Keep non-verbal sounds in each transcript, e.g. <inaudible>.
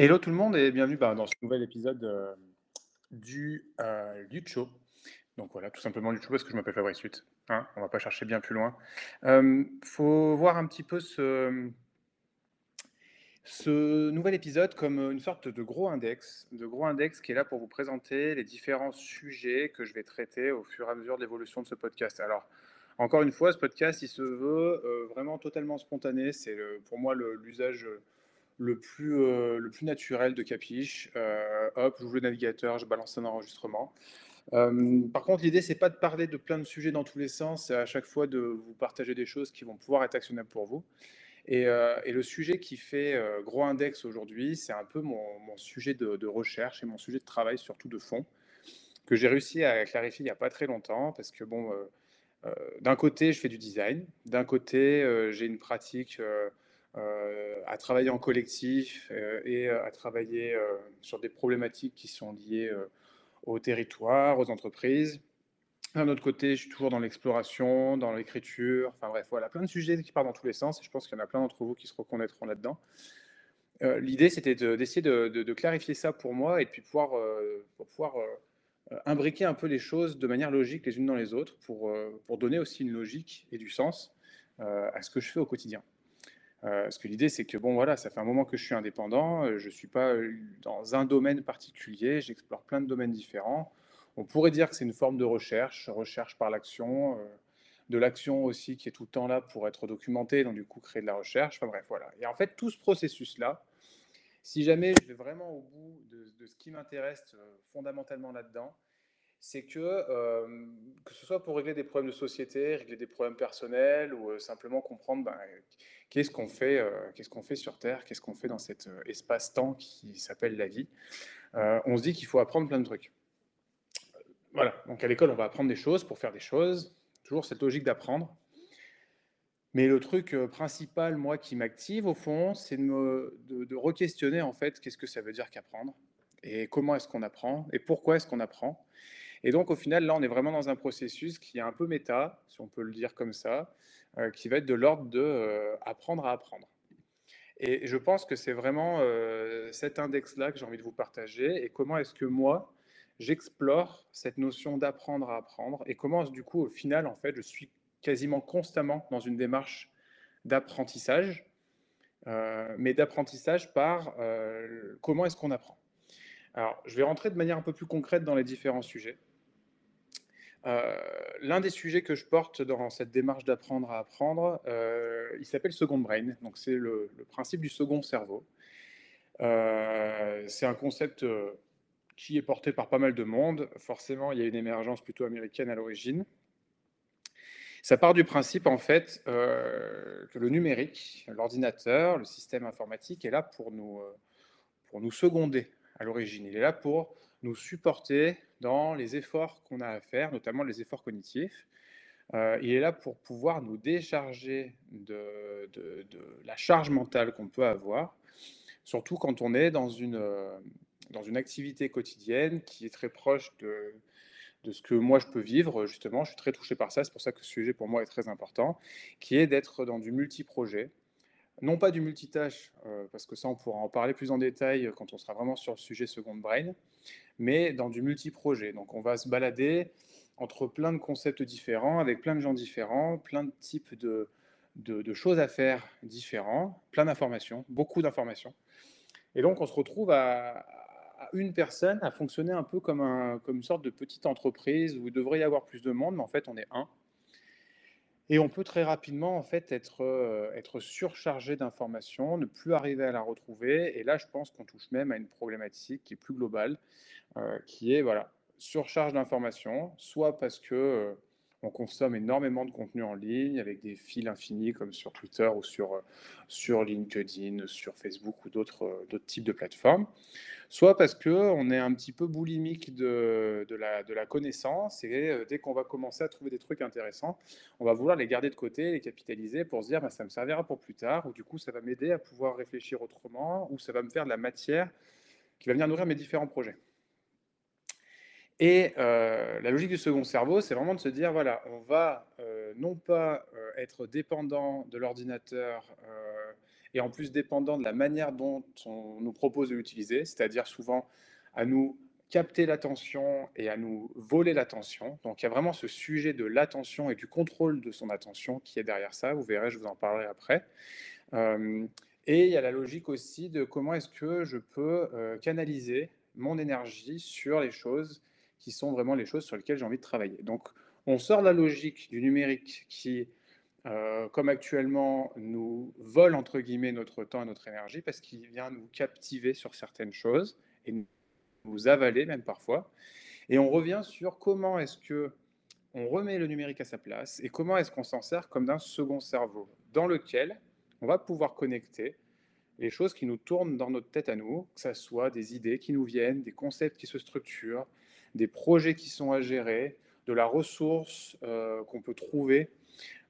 Hello tout le monde et bienvenue bah, dans ce nouvel épisode euh, du euh, Show. Donc voilà, tout simplement Lutte Show parce que je m'appelle Fabrice Lutte. Hein, on va pas chercher bien plus loin. Euh, faut voir un petit peu ce, ce nouvel épisode comme une sorte de gros index, de gros index qui est là pour vous présenter les différents sujets que je vais traiter au fur et à mesure de l'évolution de ce podcast. Alors, encore une fois, ce podcast, il se veut euh, vraiment totalement spontané. C'est pour moi l'usage le plus, euh, le plus naturel de Capiche. Euh, hop, j'ouvre le navigateur, je balance un enregistrement. Euh, par contre, l'idée, c'est pas de parler de plein de sujets dans tous les sens, c'est à chaque fois de vous partager des choses qui vont pouvoir être actionnables pour vous. Et, et le sujet qui fait gros index aujourd'hui, c'est un peu mon, mon sujet de, de, recherche et mon sujet de travail, surtout de fond, que j'ai réussi à clarifier il n'y a pas très longtemps, parce que bon, d'un côté, je fais du design, d'un côté, j'ai une pratique euh, à travailler en collectif euh, et euh, à travailler sur des problématiques qui sont liées au territoire, aux entreprises. D'un autre côté, je suis toujours dans l'exploration, dans l'écriture, enfin bref, voilà, plein de sujets qui partent dans tous les sens et je pense qu'il y en a plein d'entre vous qui se reconnaîtront là-dedans. L'idée, c'était d'essayer de, clarifier ça pour moi et puis pouvoir, pour pouvoir imbriquer un peu les choses de manière logique les unes dans les autres pour donner aussi une logique et du sens à ce que je fais au quotidien. Euh, parce que l'idée, c'est que bon, voilà, ça fait un moment que je suis indépendant, euh, je ne suis pas euh, dans un domaine particulier, j'explore plein de domaines différents. On pourrait dire que c'est une forme de recherche, recherche par l'action, de l'action aussi qui est tout le temps là pour être documentée, donc du coup créer de la recherche. Enfin bref, voilà. Et en fait, tout ce processus-là, si jamais je vais vraiment au bout de, de ce qui m'intéresse fondamentalement là-dedans, c'est que, que ce soit pour régler des problèmes de société, régler des problèmes personnels ou simplement comprendre ben, qu'est-ce qu'on fait, qu'est-ce qu'on fait sur Terre, qu'est-ce qu'on fait dans cet espace-temps qui s'appelle la vie, on se dit qu'il faut apprendre plein de trucs. Voilà, donc à l'école, on va apprendre des choses pour faire des choses, toujours cette logique d'apprendre. Mais le truc principal, moi, qui m'active au fond, c'est de, de re-questionner en fait qu'est-ce que ça veut dire qu'apprendre et comment est-ce qu'on apprend et pourquoi est-ce qu'on apprend et donc, au final, là, on est vraiment dans un processus qui est un peu méta, si on peut le dire comme ça, euh, qui va être de l'ordre de euh, apprendre à apprendre. Et je pense que c'est vraiment euh, cet index-là que j'ai envie de vous partager et comment est-ce que moi, j'explore cette notion d'apprendre à apprendre et comment, du coup, au final, en fait, je suis quasiment constamment dans une démarche d'apprentissage, mais d'apprentissage par comment est-ce qu'on apprend. Alors, je vais rentrer de manière un peu plus concrète dans les différents sujets. Euh, l'un des sujets que je porte dans cette démarche d'apprendre à apprendre, euh, il s'appelle Second Brain. Donc, c'est le, principe du second cerveau. Euh, c'est un concept qui est porté par pas mal de monde. Forcément, il y a une émergence plutôt américaine à l'origine. Ça part du principe, en fait, que le numérique, l'ordinateur, le système informatique est là pour nous, pour nous seconder à l'origine. Il est là pour nous supporter dans les efforts qu'on a à faire, notamment les efforts cognitifs. Euh, il est là pour pouvoir nous décharger de, la charge mentale qu'on peut avoir, surtout quand on est dans une, euh, dans une activité quotidienne qui est très proche de, de ce que moi je peux vivre, justement. Je suis très touché par ça, c'est pour ça que ce sujet pour moi est très important, qui est d'être dans du multi-projet, non pas du multitâche, euh, parce que ça on pourra en parler plus en détail quand on sera vraiment sur le sujet second brain, mais dans du multi-projet. Donc on va se balader entre plein de concepts différents, avec plein de gens différents, plein de types de, de, choses à faire différents, plein d'informations, beaucoup d'informations. Et donc on se retrouve à, une personne à fonctionner un peu comme, un, comme une sorte de petite entreprise où il devrait y avoir plus de monde, mais en fait on est un. Et on peut très rapidement en fait être, surchargé d'informations, ne plus arriver à la retrouver. Et là, je pense qu'on touche même à une problématique qui est plus globale, qui est voilà, surcharge d'informations, soit parce que on consomme énormément de contenu en ligne avec des fils infinis comme sur Twitter ou sur, euh, LinkedIn, sur Facebook ou d'autres euh, d'autres types de plateformes. Soit parce qu'on est un petit peu boulimique de, de, la, de la connaissance et euh, dès qu'on va commencer à trouver des trucs intéressants, on va vouloir les garder de côté, les capitaliser pour se dire bah, ça me servira pour plus tard ou du coup ça va m'aider à pouvoir réfléchir autrement ou ça va me faire de la matière qui va venir nourrir mes différents projets. Et euh, la logique du second cerveau, c'est vraiment de se dire, voilà, on va euh, non pas euh, être dépendant de l'ordinateur et en plus dépendant de la manière dont on nous propose de l'utiliser, c'est-à-dire souvent à nous capter l'attention et à nous voler l'attention. Donc il y a vraiment ce sujet de l'attention et du contrôle de son attention qui est derrière ça. Vous verrez, je vous en parlerai après. Et il y a la logique aussi de comment est-ce que je peux canaliser mon énergie sur les choses qui sont vraiment les choses sur lesquelles j'ai envie de travailler. Donc on sort de la logique du numérique qui, euh, comme actuellement, nous vole entre guillemets notre temps et notre énergie parce qu'il vient nous captiver sur certaines choses et nous avaler même parfois. Et on revient sur comment est-ce que on remet le numérique à sa place et comment est-ce qu'on s'en sert comme d'un second cerveau dans lequel on va pouvoir connecter les choses qui nous tournent dans notre tête à nous, que ce soit des idées qui nous viennent, des concepts qui se structurent, des projets qui sont à gérer, de la ressource euh, qu'on peut trouver,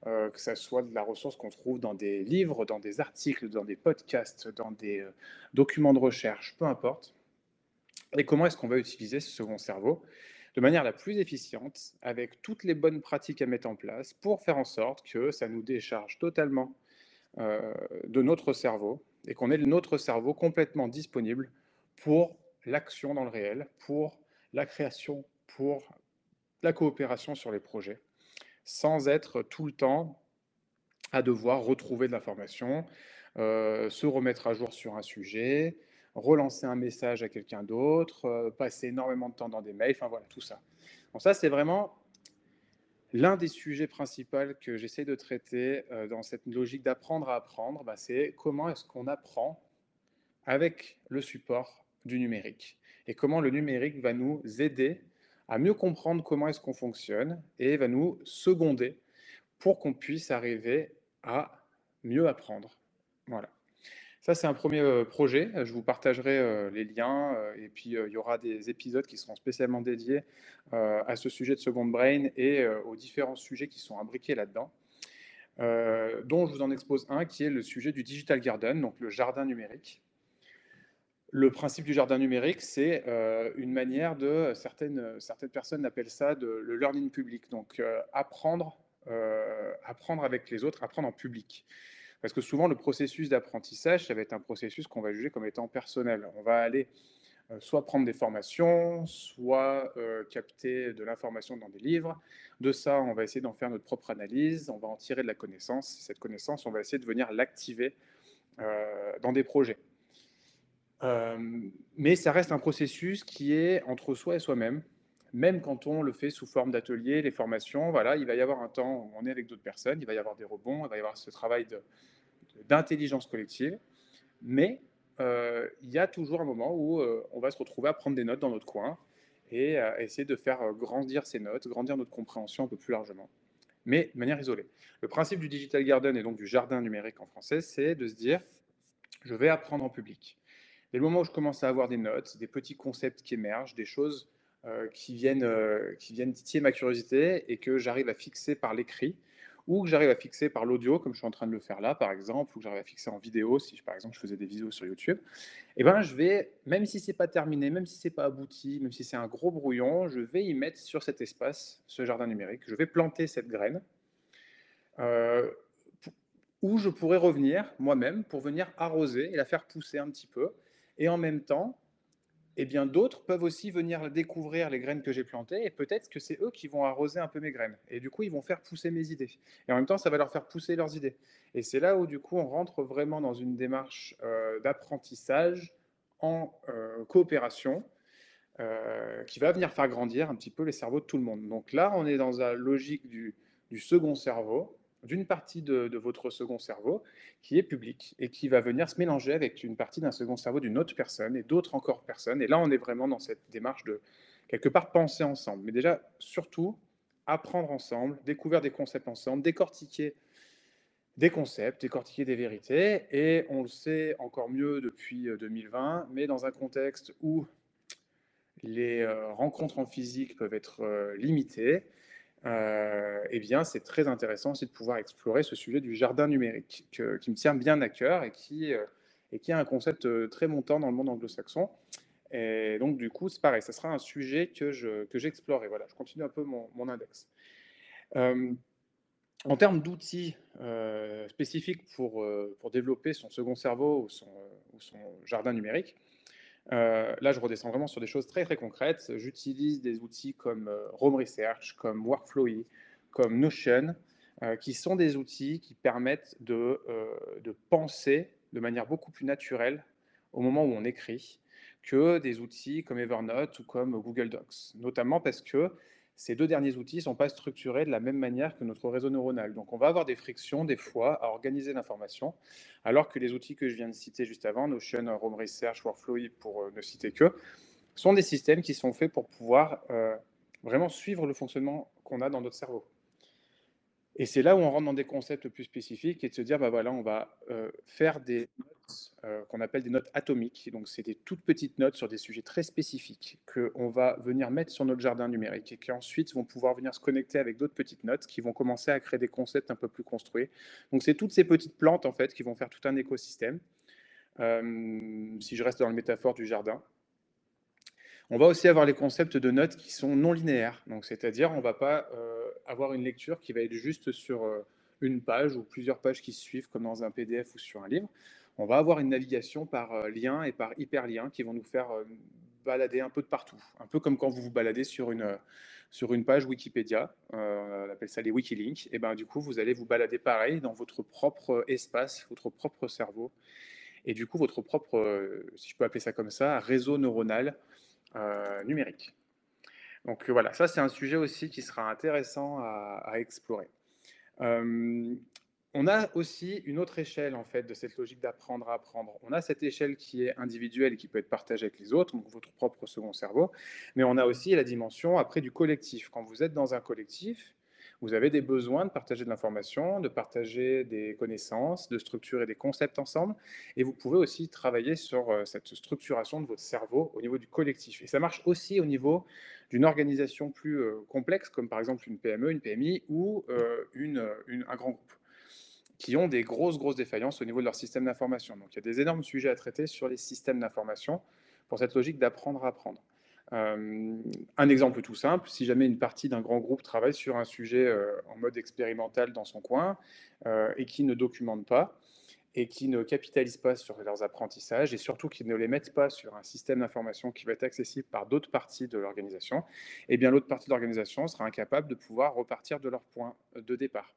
euh, que ce soit de la ressource qu'on trouve dans des livres, dans des articles, dans des podcasts, dans des euh, documents de recherche, peu importe. Et comment est-ce qu'on va utiliser ce second cerveau de manière la plus efficiente, avec toutes les bonnes pratiques à mettre en place pour faire en sorte que ça nous décharge totalement de notre cerveau et qu'on ait notre cerveau complètement disponible pour l'action dans le réel, pour la création, pour la coopération sur les projets, sans être tout le temps à devoir retrouver de l'information, euh, se remettre à jour sur un sujet, relancer un message à quelqu'un d'autre, euh, passer énormément de temps dans des mails, enfin voilà, tout ça. Donc ça, c'est vraiment l'un des sujets principaux que j'essaie de traiter euh, dans cette logique d'apprendre à apprendre, bah, c'est comment est-ce qu'on apprend avec le support du numérique et comment le numérique va nous aider à mieux comprendre comment est-ce qu'on fonctionne et va nous seconder pour qu'on puisse arriver à mieux apprendre. Voilà. Ça, c'est un premier euh, projet. Je vous partagerai euh, les liens euh, et puis il y aura des épisodes qui seront spécialement dédiés à ce sujet de Second Brain et aux différents sujets qui sont imbriqués là-dedans. dont je vous en expose un qui est le sujet du Digital Garden, donc le jardin numérique. Le principe du jardin numérique, c'est une manière de, certaines, personnes appellent ça le learning public, donc apprendre, apprendre avec les autres, apprendre en public. Parce que souvent, le processus d'apprentissage, ça va être un processus qu'on va juger comme étant personnel. On va aller euh, soit prendre des formations, soit euh, capter de l'information dans des livres. De ça, on va essayer d'en faire notre propre analyse, on va en tirer de la connaissance. Cette connaissance, on va essayer de venir l'activer euh, dans des projets. Mais ça reste un processus qui est entre soi et soi-même. Même quand on le fait sous forme d'atelier, les formations, voilà, il va y avoir un temps où on est avec d'autres personnes, il va y avoir des rebonds, il va y avoir ce travail d'intelligence collective, mais euh, il y a toujours un moment où euh, on va se retrouver à prendre des notes dans notre coin et à essayer de faire euh, grandir ces notes, grandir notre compréhension un peu plus largement, mais de manière isolée. Le principe du Digital Garden et donc du jardin numérique en français, c'est de se dire, je vais apprendre en public. Dès le moment où je commence à avoir des notes, des petits concepts qui émergent, des choses qui, viennent, qui viennent titiller ma curiosité et que j'arrive à fixer par l'écrit, ou que j'arrive à fixer par l'audio, comme je suis en train de le faire là, par exemple, ou que j'arrive à fixer en vidéo, si par exemple je faisais des vidéos sur YouTube, et eh ben je vais, même si c'est pas terminé, même si c'est pas abouti, même si c'est un gros brouillon, je vais y mettre sur cet espace, ce jardin numérique, je vais planter cette graine, euh, où je pourrais revenir moi-même pour venir arroser et la faire pousser un petit peu, et en même temps et bien d'autres peuvent aussi venir découvrir les graines que j'ai plantées et peut-être que c'est eux qui vont arroser un peu mes graines. Et du coup, ils vont faire pousser mes idées. Et en même temps, ça va leur faire pousser leurs idées. Et c'est là où du coup, on rentre vraiment dans une démarche euh, d'apprentissage en euh, coopération euh, qui va venir faire grandir un petit peu les cerveaux de tout le monde. Donc là, on est dans la logique du second cerveau d'une partie de, votre second cerveau qui est public et qui va venir se mélanger avec une partie d'un second cerveau d'une autre personne et d'autres encore personnes. Et là, on est vraiment dans cette démarche de quelque part penser ensemble. Mais déjà, surtout, apprendre ensemble, découvrir des concepts ensemble, décortiquer des concepts, décortiquer des vérités. Et on le sait encore mieux depuis 2020, euh, mais dans un contexte où les euh, rencontres en physique peuvent être euh, limitées, euh, eh bien, c'est très intéressant aussi de pouvoir explorer ce sujet du jardin numérique qui me tient bien à cœur et qui, euh, est un concept euh, très montant dans le monde anglo-saxon. Et donc, du coup, c'est pareil, ça sera un sujet que, je, que j'explore. Et voilà, je continue un peu mon, index. en termes d'outils spécifiques pour, développer son second cerveau ou son jardin numérique, là, je redescends vraiment sur des choses très très concrètes. J'utilise des outils comme Rome Research, comme Workflowy, comme Notion, qui sont des outils qui permettent de, de penser de manière beaucoup plus naturelle au moment où on écrit que des outils comme Evernote ou comme Google Docs, notamment parce que ces deux derniers outils ne sont pas structurés de la même manière que notre réseau neuronal. Donc on va avoir des frictions des fois à organiser l'information, alors que les outils que je viens de citer juste avant, Notion, Rome Research, Workflowy, pour euh, ne citer que, sont des systèmes qui sont faits pour pouvoir euh, vraiment suivre le fonctionnement qu'on a dans notre cerveau. Et c'est là où on rentre dans des concepts plus spécifiques et de se dire, bah voilà, on va euh, faire des euh, qu'on appelle des notes atomiques. Donc, c'est des toutes petites notes sur des sujets très spécifiques qu'on va venir mettre sur notre jardin numérique et qui ensuite vont pouvoir venir se connecter avec d'autres petites notes qui vont commencer à créer des concepts un peu plus construits. Donc, c'est toutes ces petites plantes, en fait, qui vont faire tout un écosystème. Euh, si je reste dans le métaphore du jardin, on va aussi avoir les concepts de notes qui sont non linéaires. Donc, c'est-à-dire, on ne va pas euh, avoir une lecture qui va être juste sur une page ou plusieurs pages qui se suivent, comme dans un PDF ou sur un livre. On va avoir une navigation par euh, lien et par hyperlien qui vont nous faire balader un peu de partout. Un peu comme quand vous vous baladez sur une, sur une page Wikipédia, on appelle ça les Wikilinks, et ben du coup, vous allez vous balader pareil dans votre propre espace, votre propre cerveau, et du coup, votre propre, si je peux appeler ça comme ça, réseau neuronal euh, numérique. Donc euh, voilà, ça c'est un sujet aussi qui sera intéressant à, explorer. Euh, on a aussi une autre échelle en fait de cette logique d'apprendre à apprendre. On a cette échelle qui est individuelle et qui peut être partagée avec les autres, donc votre propre second cerveau, mais on a aussi la dimension après du collectif. Quand vous êtes dans un collectif, vous avez des besoins de partager de l'information, de partager des connaissances, de structurer des concepts ensemble. Et vous pouvez aussi travailler sur euh, cette structuration de votre cerveau au niveau du collectif. Et ça marche aussi au niveau d'une organisation plus euh, complexe, comme par exemple une PME, une PMI ou euh, un grand groupe qui ont des grosses, grosses défaillances au niveau de leur système d'information. Donc il y a des énormes sujets à traiter sur les systèmes d'information pour cette logique d'apprendre à apprendre. Euh, un exemple tout simple, si jamais une partie d'un grand groupe travaille sur un sujet euh, en mode expérimental dans son coin euh, et qui ne documente pas, et qui ne capitalise pas sur leurs apprentissages et surtout qui ne les mettent pas sur un système d'information qui va être accessible par d'autres parties de l'organisation, eh bien l'autre partie de l'organisation sera incapable de pouvoir repartir de leur point de départ.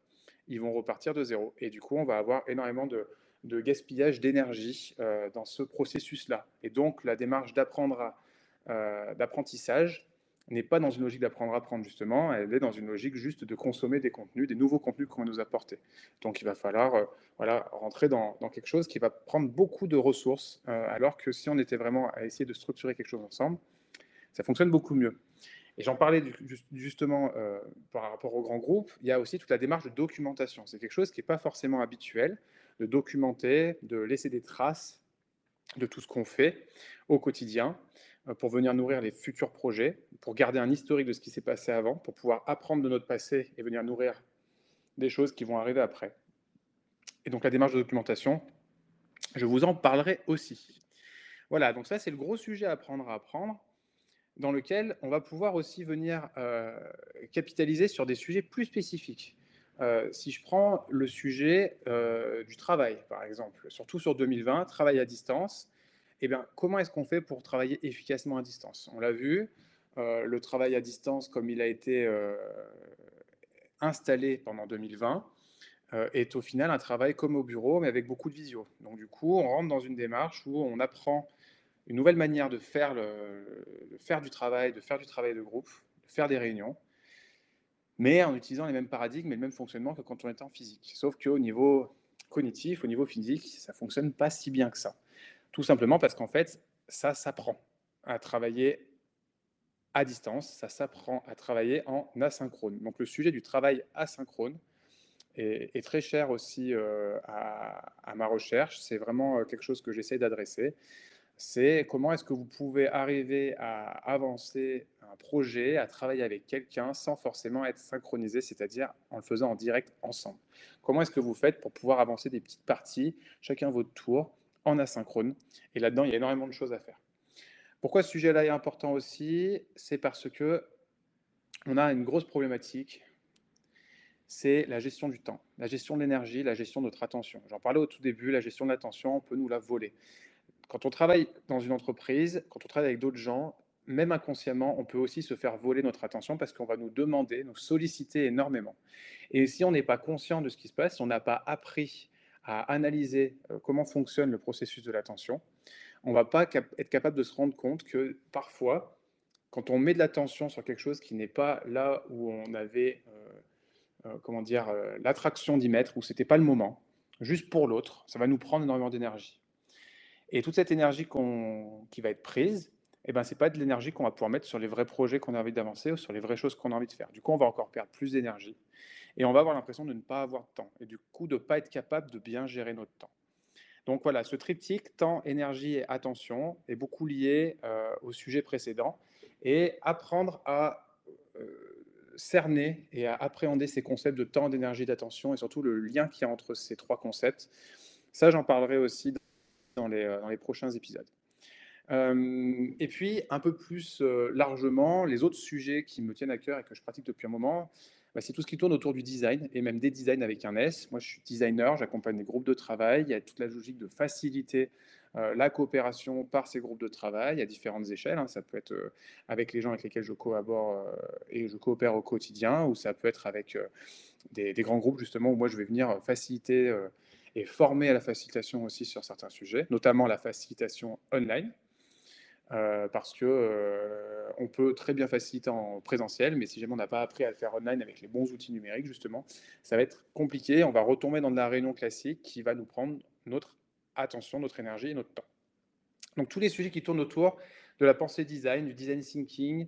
Ils vont repartir de zéro et du coup on va avoir énormément de, de gaspillage d'énergie dans ce processus-là. Et donc la démarche d'apprendre euh, d'apprentissage n'est pas dans une logique d'apprendre à apprendre, justement, elle est dans une logique juste de consommer des contenus, des nouveaux contenus qu'on va nous apporter. Donc il va falloir euh, voilà, rentrer dans, quelque chose qui va prendre beaucoup de ressources, euh, alors que si on était vraiment à essayer de structurer quelque chose ensemble, ça fonctionne beaucoup mieux. Et j'en parlais justement par rapport au grand groupe, il y a aussi toute la démarche de documentation. C'est quelque chose qui n'est pas forcément habituel, de documenter, de laisser des traces de tout ce qu'on fait au quotidien. Euh, pour venir nourrir les futurs projets, pour garder un historique de ce qui s'est passé avant, pour pouvoir apprendre de notre passé et venir nourrir des choses qui vont arriver après. Et donc la démarche de documentation, je vous en parlerai aussi. Voilà, donc ça c'est le gros sujet à apprendre à apprendre, dans lequel on va pouvoir aussi venir euh, capitaliser sur des sujets plus spécifiques. Euh, si je prends le sujet du travail, par exemple, surtout sur 2020, travail à distance, eh bien, comment est-ce qu'on fait pour travailler efficacement à distance? On l'a vu, euh, le travail à distance, comme il a été euh, installé pendant 2020, euh, est au final un travail comme au bureau, mais avec beaucoup de visio. Donc, du coup, on rentre dans une démarche où on apprend une nouvelle manière de faire, du travail, de faire du travail de groupe, de faire des réunions, mais en utilisant les mêmes paradigmes et le même fonctionnement que quand on était en physique. Sauf qu'au niveau cognitif, au niveau physique, ça fonctionne pas si bien que ça. Tout simplement parce qu'en fait, ça s'apprend à travailler à distance, ça s'apprend à travailler en asynchrone. Donc le sujet du travail asynchrone est, très cher aussi euh, à, ma recherche. C'est vraiment euh, quelque chose que j'essaie d'adresser. C'est comment est-ce que vous pouvez arriver à avancer un projet, à travailler avec quelqu'un sans forcément être synchronisé, c'est-à-dire en le faisant en direct ensemble. Comment est-ce que vous faites pour pouvoir avancer des petites parties, chacun votre tour, en asynchrone? Et là-dedans, il y a énormément de choses à faire. Pourquoi ce sujet-là est important aussi? C'est parce que on a une grosse problématique. c'est la gestion du temps, la gestion de l'énergie, la gestion de notre attention. J'en parlais au tout début, la gestion de l'attention, on peut nous la voler. Quand on travaille dans une entreprise, quand on travaille avec d'autres gens, même inconsciemment, on peut aussi se faire voler notre attention parce qu'on va nous demander, nous solliciter énormément. Et si on n'est pas conscient de ce qui se passe, si on n'a pas appris à analyser euh, comment fonctionne le processus de l'attention, on ne va pas être capable de se rendre compte que parfois, quand on met de l'attention sur quelque chose qui n'est pas là où on avait euh, euh, comment l'attraction d'y mettre, où c'était pas le moment, juste pour l'autre, ça va nous prendre énormément d'énergie. Et toute cette énergie qui va être prise, eh ben, ce n'est pas de l'énergie qu'on va pouvoir mettre sur les vrais projets qu'on a envie d'avancer ou sur les vraies choses qu'on a envie de faire. Du coup, on va encore perdre plus d'énergie et on va avoir l'impression de ne pas avoir de temps et du coup de ne pas être capable de bien gérer notre temps. Donc voilà, ce triptyque temps, énergie et attention est beaucoup lié euh, au sujet précédent et apprendre à cerner et à appréhender ces concepts de temps, d'énergie, d'attention et surtout le lien qu'il y a entre ces trois concepts. Ça, j'en parlerai aussi dans les, euh, dans les prochains épisodes. Euh, et puis, un peu plus euh, largement, les autres sujets qui me tiennent à cœur et que je pratique depuis un moment, bah, c'est tout ce qui tourne autour du design et même des designs avec un S. Moi, je suis designer, j'accompagne des groupes de travail. Il y a toute la logique de faciliter la coopération par ces groupes de travail à différentes échelles. Hein. Ça peut être avec les gens avec lesquels je collabore et je coopère au quotidien, ou ça peut être avec des, grands groupes justement où moi je vais venir faciliter et former à la facilitation aussi sur certains sujets, notamment la facilitation online. parce que on peut très bien faciliter en présentiel, mais si jamais on n'a pas appris à le faire online avec les bons outils numériques, justement, ça va être compliqué. On va retomber dans de la réunion classique qui va nous prendre notre attention, notre énergie et notre temps. Donc tous les sujets qui tournent autour de la pensée design, du design thinking,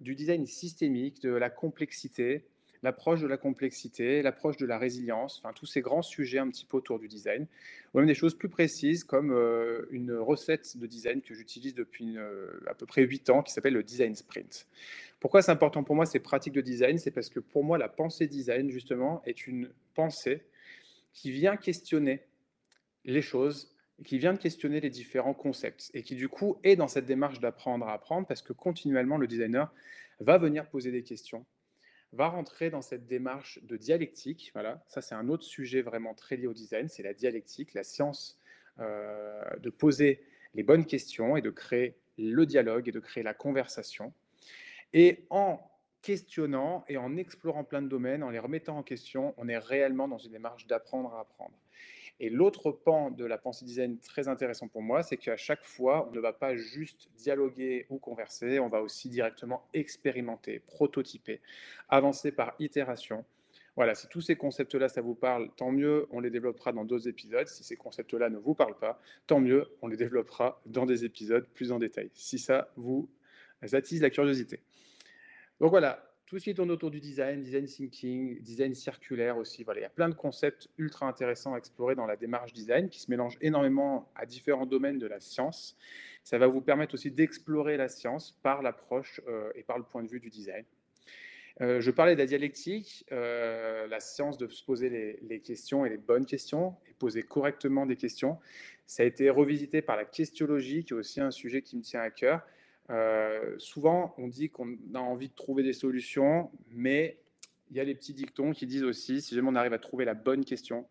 du design systémique, de la complexité, l'approche de la complexité, l'approche de la résilience, enfin tous ces grands sujets un petit peu autour du design, ou même des choses plus précises comme euh, une recette de design que j'utilise depuis euh, à peu près 8 ans qui s'appelle le design sprint. Pourquoi c'est important pour moi ces pratiques de design? C'est parce que pour moi la pensée design justement est une pensée qui vient questionner les choses, qui vient de questionner les différents concepts et qui du coup est dans cette démarche d'apprendre à apprendre parce que continuellement le designer va venir poser des questions va rentrer dans cette démarche de dialectique. Voilà, ça c'est un autre sujet vraiment très lié au design, c'est la dialectique, la science euh, de poser les bonnes questions et de créer le dialogue et de créer la conversation. Et en questionnant et en explorant plein de domaines, en les remettant en question, on est réellement dans une démarche d'apprendre à apprendre. Et l'autre pan de la pensée design très intéressant pour moi, c'est qu'à chaque fois, on ne va pas juste dialoguer ou converser, on va aussi directement expérimenter, prototyper, avancer par itération. Voilà, si tous ces concepts-là, ça vous parle, tant mieux, on les développera dans d'autres épisodes. Si ces concepts-là ne vous parlent pas, tant mieux, on les développera dans des épisodes plus en détail, si ça vous attise la curiosité. Donc voilà, tout ce qui tourne autour du design, design thinking, design circulaire aussi. Voilà, il y a plein de concepts ultra intéressants à explorer dans la démarche design qui se mélangent énormément à différents domaines de la science. Ça va vous permettre aussi d'explorer la science par l'approche euh, et par le point de vue du design. Euh, je parlais de la dialectique, euh, la science de se poser les, questions et les bonnes questions et poser correctement des questions. Ça a été revisité par la questiologie, qui est aussi un sujet qui me tient à cœur. Euh, souvent, on dit qu'on a envie de trouver des solutions, mais il y a les petits dictons qui disent aussi, si jamais on arrive à trouver la bonne question,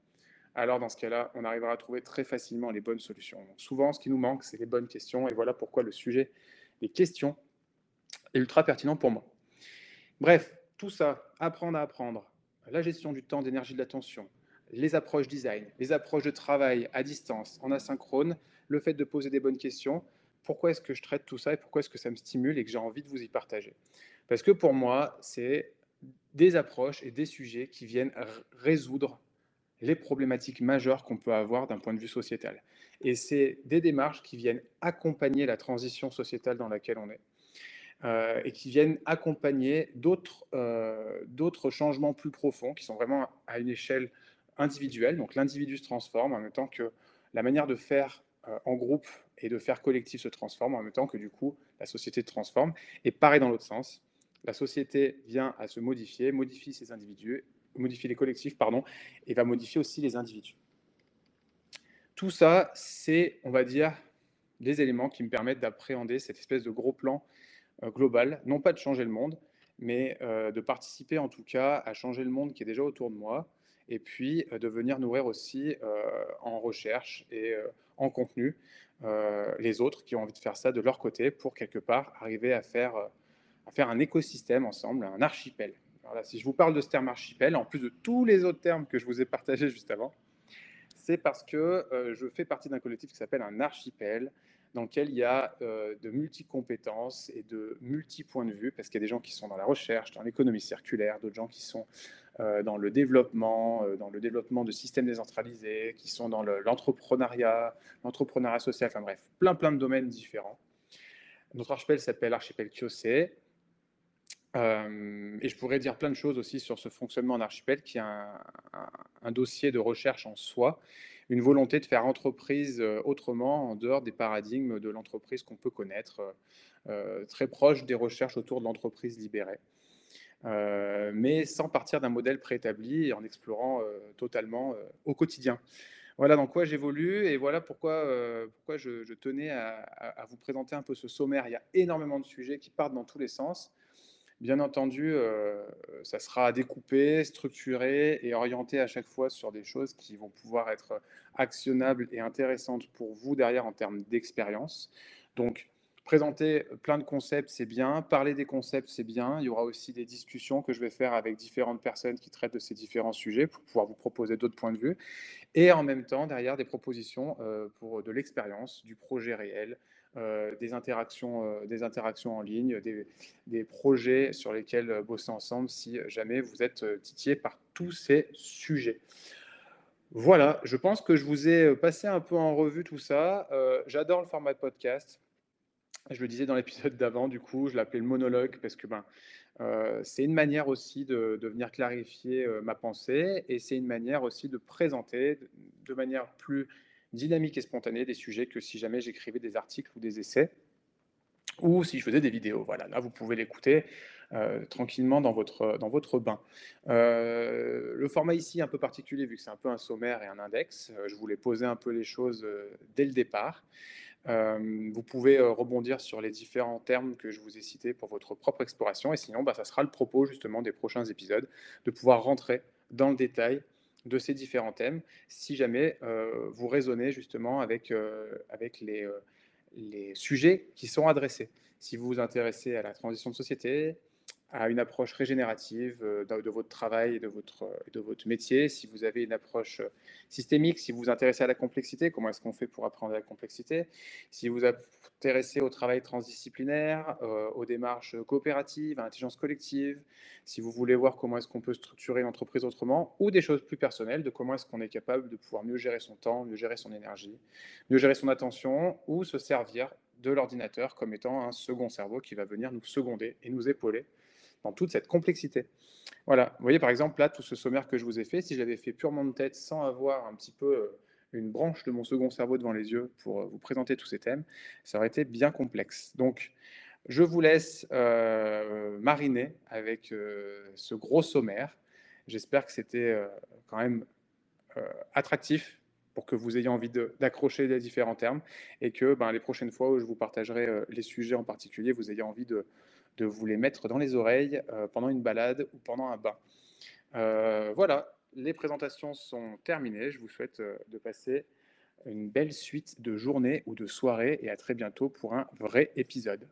alors dans ce cas-là, on arrivera à trouver très facilement les bonnes solutions. souvent, ce qui nous manque, c'est les bonnes questions, et voilà pourquoi le sujet des questions est ultra pertinent pour moi. Bref, tout ça, apprendre à apprendre, la gestion du temps, d'énergie, de l'attention, les approches design, les approches de travail à distance, en asynchrone, le fait de poser des bonnes questions, pourquoi est-ce que je traite tout ça et pourquoi est-ce que ça me stimule et que j'ai envie de vous y partager Parce que pour moi, c'est des approches et des sujets qui viennent résoudre les problématiques majeures qu'on peut avoir d'un point de vue sociétal. Et c'est des démarches qui viennent accompagner la transition sociétale dans laquelle on est. Euh, et qui viennent accompagner euh, d'autres changements plus profonds qui sont vraiment à une échelle individuelle. Donc l'individu se transforme en même temps que la manière de faire euh, en groupe et de faire collectif se transforme en même temps que du coup la société se transforme. Et pareil dans l'autre sens, la société vient à se modifier, modifie ses individus, modifie les collectifs, pardon, et va modifier aussi les individus. Tout ça, c'est, on va dire, des éléments qui me permettent d'appréhender cette espèce de gros plan euh, global, non pas de changer le monde, mais de participer en tout cas à changer le monde qui est déjà autour de moi, et puis de venir nourrir aussi en recherche et en contenu les autres qui ont envie de faire ça de leur côté pour quelque part arriver à faire, à faire un écosystème ensemble, un archipel. Voilà, si je vous parle de ce terme archipel, en plus de tous les autres termes que je vous ai partagés <laughs> juste avant, c'est parce que je fais partie d'un collectif qui s'appelle un archipel dans lequel il y a euh, de multi-compétences et de multi-points de vue, parce qu'il y a des gens qui sont dans la recherche, dans l'économie circulaire, d'autres gens qui sont euh, dans le développement, euh, dans le développement de systèmes décentralisés, qui sont dans l'entrepreneuriat, l'entrepreneuriat social, enfin bref, plein plein de domaines différents. Notre archipel s'appelle Archipel Kiosé. et je pourrais dire plein de choses aussi sur ce fonctionnement en archipel, qui est un dossier de recherche en soi, une volonté de faire entreprise euh, autrement, en dehors des paradigmes de l'entreprise qu'on peut connaître, euh, euh, très proche des recherches autour de l'entreprise libérée. mais sans partir d'un modèle préétabli et en explorant totalement au quotidien. Voilà dans quoi j'évolue et voilà pourquoi, pourquoi je, tenais à, vous présenter un peu ce sommaire. Il y a énormément de sujets qui partent dans tous les sens. Bien entendu, euh, ça sera découpé, structuré et orienté à chaque fois sur des choses qui vont pouvoir être actionnables et intéressantes pour vous derrière en termes d'expérience. Donc, présenter plein de concepts, c'est bien. Parler des concepts, c'est bien. Il y aura aussi des discussions que je vais faire avec différentes personnes qui traitent de ces différents sujets pour pouvoir vous proposer d'autres points de vue. Et en même temps, derrière, des propositions euh, pour de l'expérience, du projet réel, des, interactions, euh, des interactions en ligne, des, projets sur lesquels euh, bosser ensemble si jamais vous êtes titillé par tous ces sujets. Voilà, je pense que je vous ai passé un peu en revue tout ça. J'adore le format de podcast. Je le disais dans l'épisode d'avant, du coup, je l'appelais le monologue parce que ben, c'est une manière aussi de, venir clarifier ma pensée et c'est une manière aussi de présenter de manière plus dynamique et spontanée des sujets que si jamais j'écrivais des articles ou des essais ou si je faisais des vidéos. Voilà, là, vous pouvez l'écouter euh, tranquillement dans votre, dans votre bain. Euh, le format ici est un peu particulier, vu que c'est un peu un sommaire et un index. Euh, je voulais poser un peu les choses dès le départ. vous pouvez rebondir sur les différents termes que je vous ai cités pour votre propre exploration. Et sinon, bah, ça sera le propos justement des prochains épisodes, de pouvoir rentrer dans le détail de ces différents thèmes, si jamais euh, vous raisonnez justement avec, euh, avec les, euh, les sujets qui sont adressés. Si vous vous intéressez à la transition de société, à une approche régénérative euh, de, votre travail et de votre, de votre métier, si vous avez une approche euh, systémique, si vous vous intéressez à la complexité, comment est-ce qu'on fait pour apprendre la complexité, si vous vous intéressez au travail transdisciplinaire, euh, aux démarches coopératives, à l'intelligence collective, si vous voulez voir comment est-ce qu'on peut structurer l'entreprise autrement, ou des choses plus personnelles, de comment est-ce qu'on est capable de pouvoir mieux gérer son temps, mieux gérer son énergie, mieux gérer son attention, ou se servir de l'ordinateur comme étant un second cerveau qui va venir nous seconder et nous épauler dans toute cette complexité. Voilà, vous voyez par exemple là, tout ce sommaire que je vous ai fait, si j'avais fait purement de tête sans avoir un petit peu euh, une branche de mon second cerveau devant les yeux pour euh, vous présenter tous ces thèmes, ça aurait été bien complexe. Donc, je vous laisse euh, mariner avec ce gros sommaire. J'espère que c'était quand même attractif pour que vous ayez envie d'accrocher les différents termes et que ben, les prochaines fois où je vous partagerai les sujets en particulier, vous ayez envie de, de vous les mettre dans les oreilles euh, pendant une balade ou pendant un bain. Euh, voilà, les présentations sont terminées. Je vous souhaite euh, de passer une belle suite de journées ou de soirées et à très bientôt pour un vrai épisode.